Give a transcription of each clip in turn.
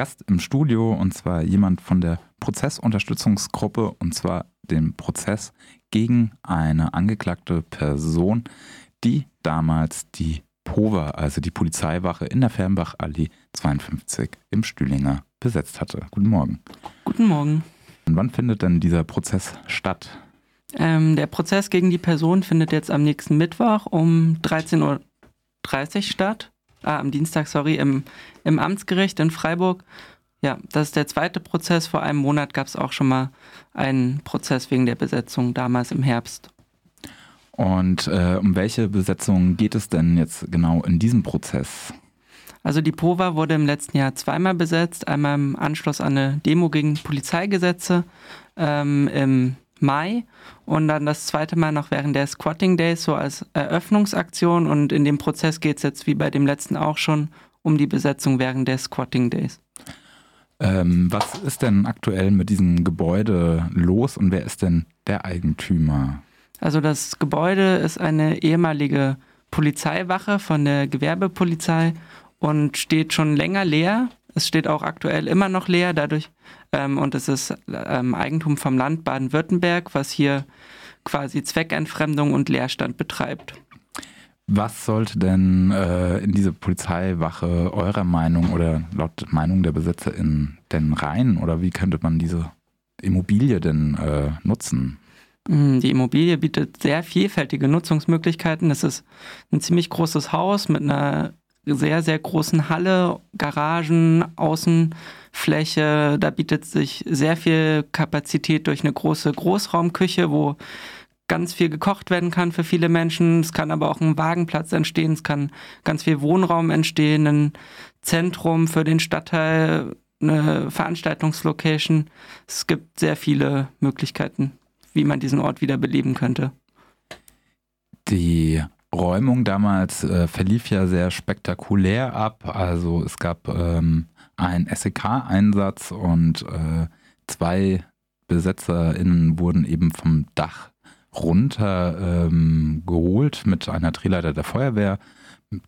Gast im Studio und zwar jemand von der Prozessunterstützungsgruppe und zwar dem Prozess gegen eine angeklagte Person, die damals die POVA, also die Polizeiwache in der Fernbachallee 52 im Stühlinger besetzt hatte. Guten Morgen. Guten Morgen. Und wann findet denn dieser Prozess statt? Ähm, der Prozess gegen die Person findet jetzt am nächsten Mittwoch um 13.30 Uhr statt. Ah, am Dienstag, sorry, im, im Amtsgericht in Freiburg. Ja, das ist der zweite Prozess. Vor einem Monat gab es auch schon mal einen Prozess wegen der Besetzung, damals im Herbst. Und äh, um welche Besetzung geht es denn jetzt genau in diesem Prozess? Also die POVA wurde im letzten Jahr zweimal besetzt. Einmal im Anschluss an eine Demo gegen Polizeigesetze ähm, im Mai und dann das zweite Mal noch während der Squatting Days so als Eröffnungsaktion und in dem Prozess geht es jetzt wie bei dem letzten auch schon um die Besetzung während der Squatting Days. Ähm, was ist denn aktuell mit diesem Gebäude los und wer ist denn der Eigentümer? Also das Gebäude ist eine ehemalige Polizeiwache von der Gewerbepolizei und steht schon länger leer. Es steht auch aktuell immer noch leer, dadurch ähm, und es ist ähm, Eigentum vom Land Baden-Württemberg, was hier quasi Zweckentfremdung und Leerstand betreibt. Was sollte denn äh, in diese Polizeiwache eurer Meinung oder laut Meinung der BesitzerInnen denn rein? Oder wie könnte man diese Immobilie denn äh, nutzen? Mm, die Immobilie bietet sehr vielfältige Nutzungsmöglichkeiten. Es ist ein ziemlich großes Haus mit einer sehr, sehr großen Halle, Garagen, Außenfläche. Da bietet sich sehr viel Kapazität durch eine große Großraumküche, wo ganz viel gekocht werden kann für viele Menschen. Es kann aber auch ein Wagenplatz entstehen. Es kann ganz viel Wohnraum entstehen, ein Zentrum für den Stadtteil, eine Veranstaltungslocation. Es gibt sehr viele Möglichkeiten wie man diesen Ort wieder beleben könnte. Die Räumung damals äh, verlief ja sehr spektakulär ab. Also es gab ähm, einen SEK-Einsatz und äh, zwei BesetzerInnen wurden eben vom Dach runter ähm, geholt mit einer Drehleiter der Feuerwehr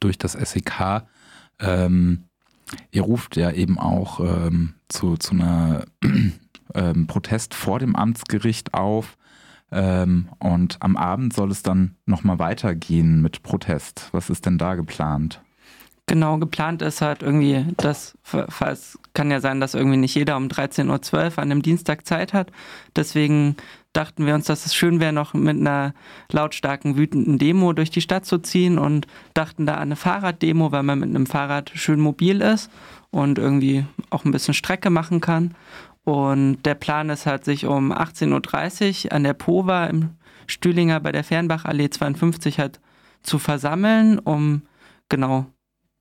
durch das SEK. Ähm, ihr ruft ja eben auch ähm, zu, zu einer ähm, Protest vor dem Amtsgericht auf. Ähm, und am Abend soll es dann nochmal weitergehen mit Protest. Was ist denn da geplant? Genau, geplant ist halt irgendwie, dass, es kann ja sein, dass irgendwie nicht jeder um 13.12 Uhr an einem Dienstag Zeit hat. Deswegen dachten wir uns, dass es schön wäre, noch mit einer lautstarken, wütenden Demo durch die Stadt zu ziehen und dachten da an eine Fahrraddemo, weil man mit einem Fahrrad schön mobil ist und irgendwie auch ein bisschen Strecke machen kann. Und der Plan ist halt, sich um 18.30 Uhr an der Pova im Stühlinger bei der Fernbachallee 52 halt zu versammeln, um genau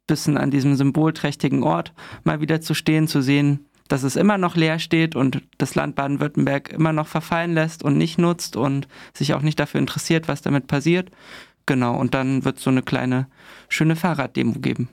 bisschen an diesem symbolträchtigen Ort mal wieder zu stehen, zu sehen, dass es immer noch leer steht und das Land Baden-Württemberg immer noch verfallen lässt und nicht nutzt und sich auch nicht dafür interessiert, was damit passiert. Genau, und dann wird es so eine kleine schöne Fahrraddemo geben.